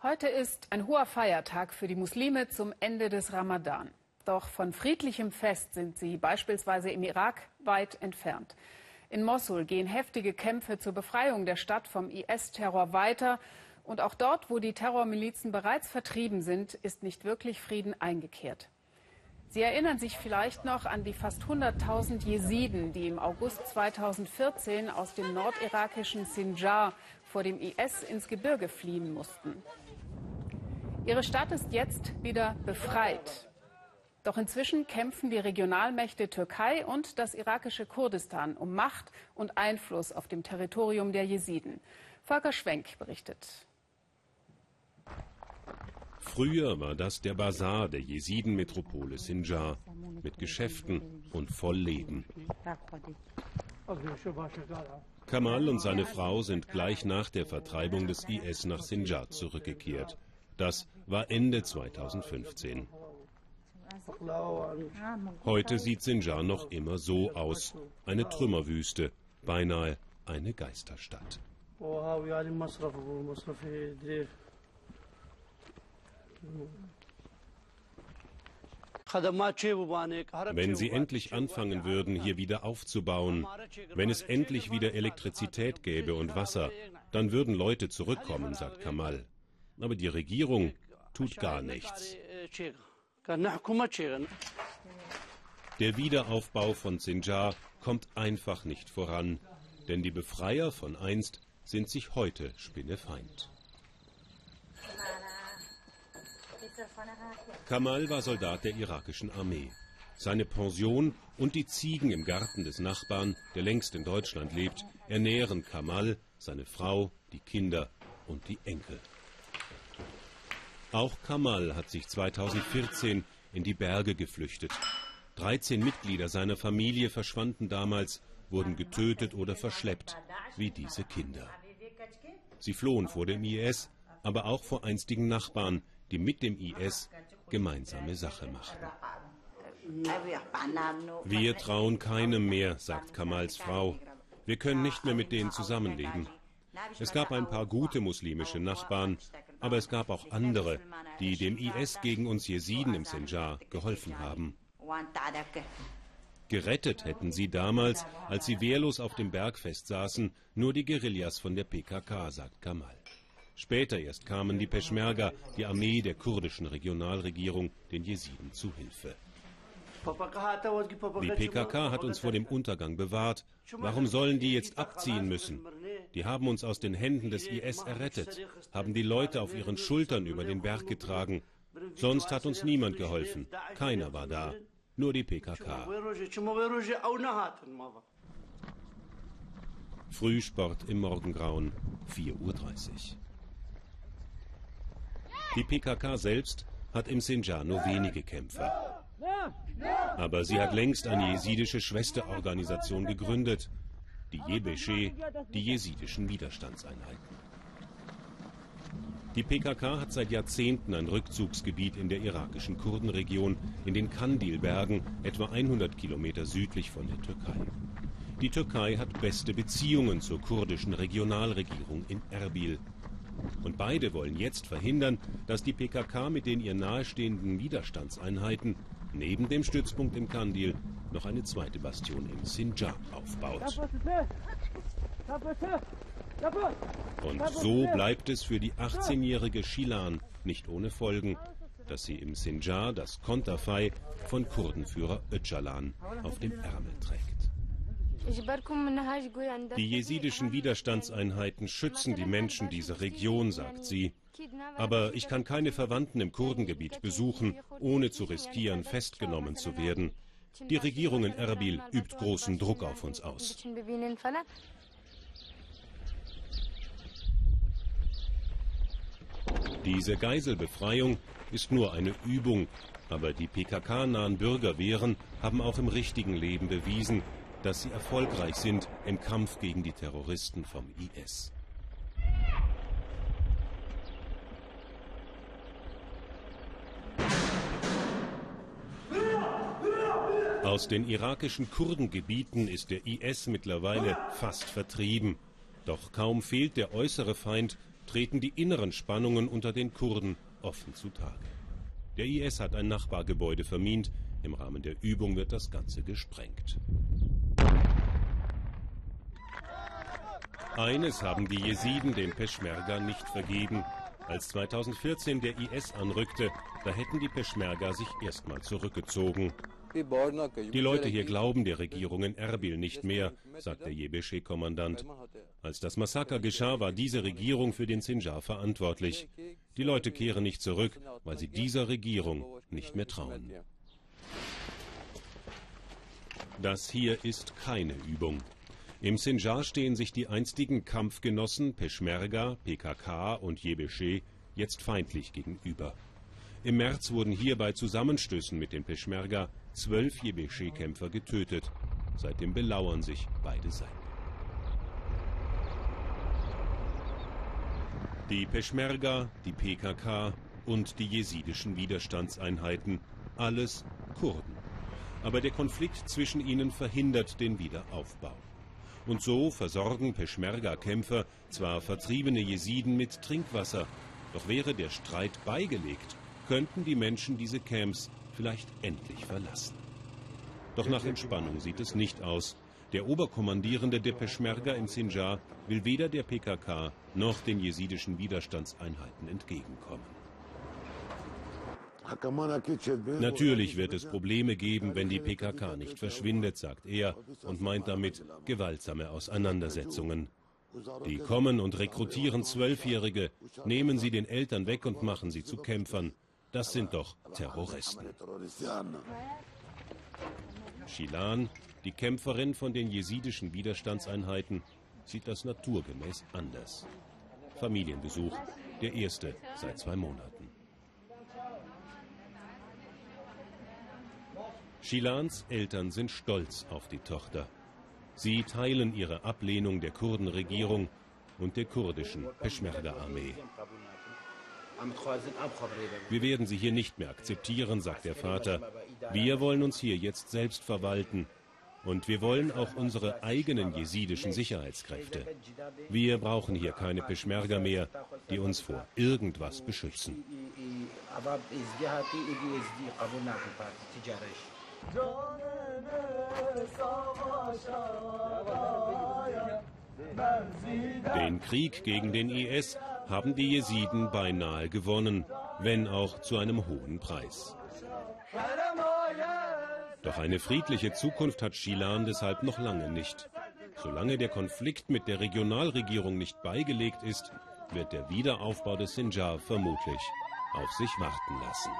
Heute ist ein hoher Feiertag für die Muslime zum Ende des Ramadan. Doch von friedlichem Fest sind sie beispielsweise im Irak weit entfernt. In Mossul gehen heftige Kämpfe zur Befreiung der Stadt vom IS-Terror weiter. Und auch dort, wo die Terrormilizen bereits vertrieben sind, ist nicht wirklich Frieden eingekehrt. Sie erinnern sich vielleicht noch an die fast 100.000 Jesiden, die im August 2014 aus dem nordirakischen Sinjar vor dem IS ins Gebirge fliehen mussten. Ihre Stadt ist jetzt wieder befreit. Doch inzwischen kämpfen die Regionalmächte Türkei und das irakische Kurdistan um Macht und Einfluss auf dem Territorium der Jesiden. Volker Schwenk berichtet. Früher war das der Bazar der Jesiden-Metropole Sinjar mit Geschäften und voll Leben. Kamal und seine Frau sind gleich nach der Vertreibung des IS nach Sinjar zurückgekehrt. Das war Ende 2015. Heute sieht Sinjar noch immer so aus. Eine Trümmerwüste, beinahe eine Geisterstadt. Wenn sie endlich anfangen würden, hier wieder aufzubauen, wenn es endlich wieder Elektrizität gäbe und Wasser, dann würden Leute zurückkommen, sagt Kamal. Aber die Regierung tut gar nichts. Der Wiederaufbau von Sinjar kommt einfach nicht voran, denn die Befreier von einst sind sich heute spinnefeind. Kamal war Soldat der irakischen Armee. Seine Pension und die Ziegen im Garten des Nachbarn, der längst in Deutschland lebt, ernähren Kamal, seine Frau, die Kinder und die Enkel. Auch Kamal hat sich 2014 in die Berge geflüchtet. 13 Mitglieder seiner Familie verschwanden damals, wurden getötet oder verschleppt, wie diese Kinder. Sie flohen vor dem IS, aber auch vor einstigen Nachbarn, die mit dem IS gemeinsame Sache machten. Wir trauen keinem mehr, sagt Kamals Frau. Wir können nicht mehr mit denen zusammenleben. Es gab ein paar gute muslimische Nachbarn, aber es gab auch andere, die dem IS gegen uns Jesiden im Sinjar geholfen haben. Gerettet hätten sie damals, als sie wehrlos auf dem Bergfest saßen, nur die Guerillas von der PKK, sagt Kamal. Später erst kamen die Peschmerga, die Armee der kurdischen Regionalregierung, den Jesiden zu Hilfe. Die PKK hat uns vor dem Untergang bewahrt. Warum sollen die jetzt abziehen müssen? Die haben uns aus den Händen des IS errettet, haben die Leute auf ihren Schultern über den Berg getragen. Sonst hat uns niemand geholfen. Keiner war da. Nur die PKK. Frühsport im Morgengrauen, 4.30 Uhr. Die PKK selbst hat im Sinjar nur wenige Kämpfer. Aber sie hat längst eine jesidische Schwesterorganisation gegründet, die Yebeshe, die jesidischen Widerstandseinheiten. Die PKK hat seit Jahrzehnten ein Rückzugsgebiet in der irakischen Kurdenregion, in den Kandilbergen, etwa 100 Kilometer südlich von der Türkei. Die Türkei hat beste Beziehungen zur kurdischen Regionalregierung in Erbil, und beide wollen jetzt verhindern, dass die PKK mit den ihr nahestehenden Widerstandseinheiten neben dem Stützpunkt im Kandil noch eine zweite Bastion im Sinjar aufbaut. Und so bleibt es für die 18-jährige Shilan nicht ohne Folgen, dass sie im Sinjar das Konterfei von Kurdenführer Öcalan auf dem Ärmel trägt. Die jesidischen Widerstandseinheiten schützen die Menschen dieser Region, sagt sie. Aber ich kann keine Verwandten im Kurdengebiet besuchen, ohne zu riskieren, festgenommen zu werden. Die Regierung in Erbil übt großen Druck auf uns aus. Diese Geiselbefreiung ist nur eine Übung, aber die PKK-nahen Bürgerwehren haben auch im richtigen Leben bewiesen, dass sie erfolgreich sind im Kampf gegen die Terroristen vom IS. Aus den irakischen Kurdengebieten ist der IS mittlerweile fast vertrieben. Doch kaum fehlt der äußere Feind, treten die inneren Spannungen unter den Kurden offen zutage. Der IS hat ein Nachbargebäude vermint. Im Rahmen der Übung wird das Ganze gesprengt. Eines haben die Jesiden den Peschmerga nicht vergeben. Als 2014 der IS anrückte, da hätten die Peschmerga sich erstmal zurückgezogen. Die Leute hier glauben der Regierung in Erbil nicht mehr, sagt der Jebeche-Kommandant. Als das Massaker geschah, war diese Regierung für den Sinjar verantwortlich. Die Leute kehren nicht zurück, weil sie dieser Regierung nicht mehr trauen. Das hier ist keine Übung. Im Sinjar stehen sich die einstigen Kampfgenossen Peschmerga, PKK und Jebeche jetzt feindlich gegenüber. Im März wurden hier bei Zusammenstößen mit den Peschmerga zwölf Jebeche-Kämpfer getötet. Seitdem belauern sich beide Seiten. Die Peschmerga, die PKK und die jesidischen Widerstandseinheiten, alles Kurden. Aber der Konflikt zwischen ihnen verhindert den Wiederaufbau. Und so versorgen Peschmerga-Kämpfer zwar vertriebene Jesiden mit Trinkwasser, doch wäre der Streit beigelegt, könnten die Menschen diese Camps vielleicht endlich verlassen. Doch nach Entspannung sieht es nicht aus. Der Oberkommandierende der Peschmerga im Sinjar will weder der PKK noch den jesidischen Widerstandseinheiten entgegenkommen. Natürlich wird es Probleme geben, wenn die PKK nicht verschwindet, sagt er und meint damit gewaltsame Auseinandersetzungen. Die kommen und rekrutieren Zwölfjährige, nehmen sie den Eltern weg und machen sie zu Kämpfern. Das sind doch Terroristen. Shilan, die Kämpferin von den jesidischen Widerstandseinheiten, sieht das naturgemäß anders. Familienbesuch, der erste seit zwei Monaten. Shilans Eltern sind stolz auf die Tochter. Sie teilen ihre Ablehnung der Kurdenregierung und der kurdischen Peschmerga-Armee. Wir werden sie hier nicht mehr akzeptieren, sagt der Vater. Wir wollen uns hier jetzt selbst verwalten. Und wir wollen auch unsere eigenen jesidischen Sicherheitskräfte. Wir brauchen hier keine Peschmerga mehr, die uns vor irgendwas beschützen. Den Krieg gegen den IS haben die Jesiden beinahe gewonnen, wenn auch zu einem hohen Preis. Doch eine friedliche Zukunft hat Shilan deshalb noch lange nicht. Solange der Konflikt mit der Regionalregierung nicht beigelegt ist, wird der Wiederaufbau des Sinjar vermutlich auf sich warten lassen.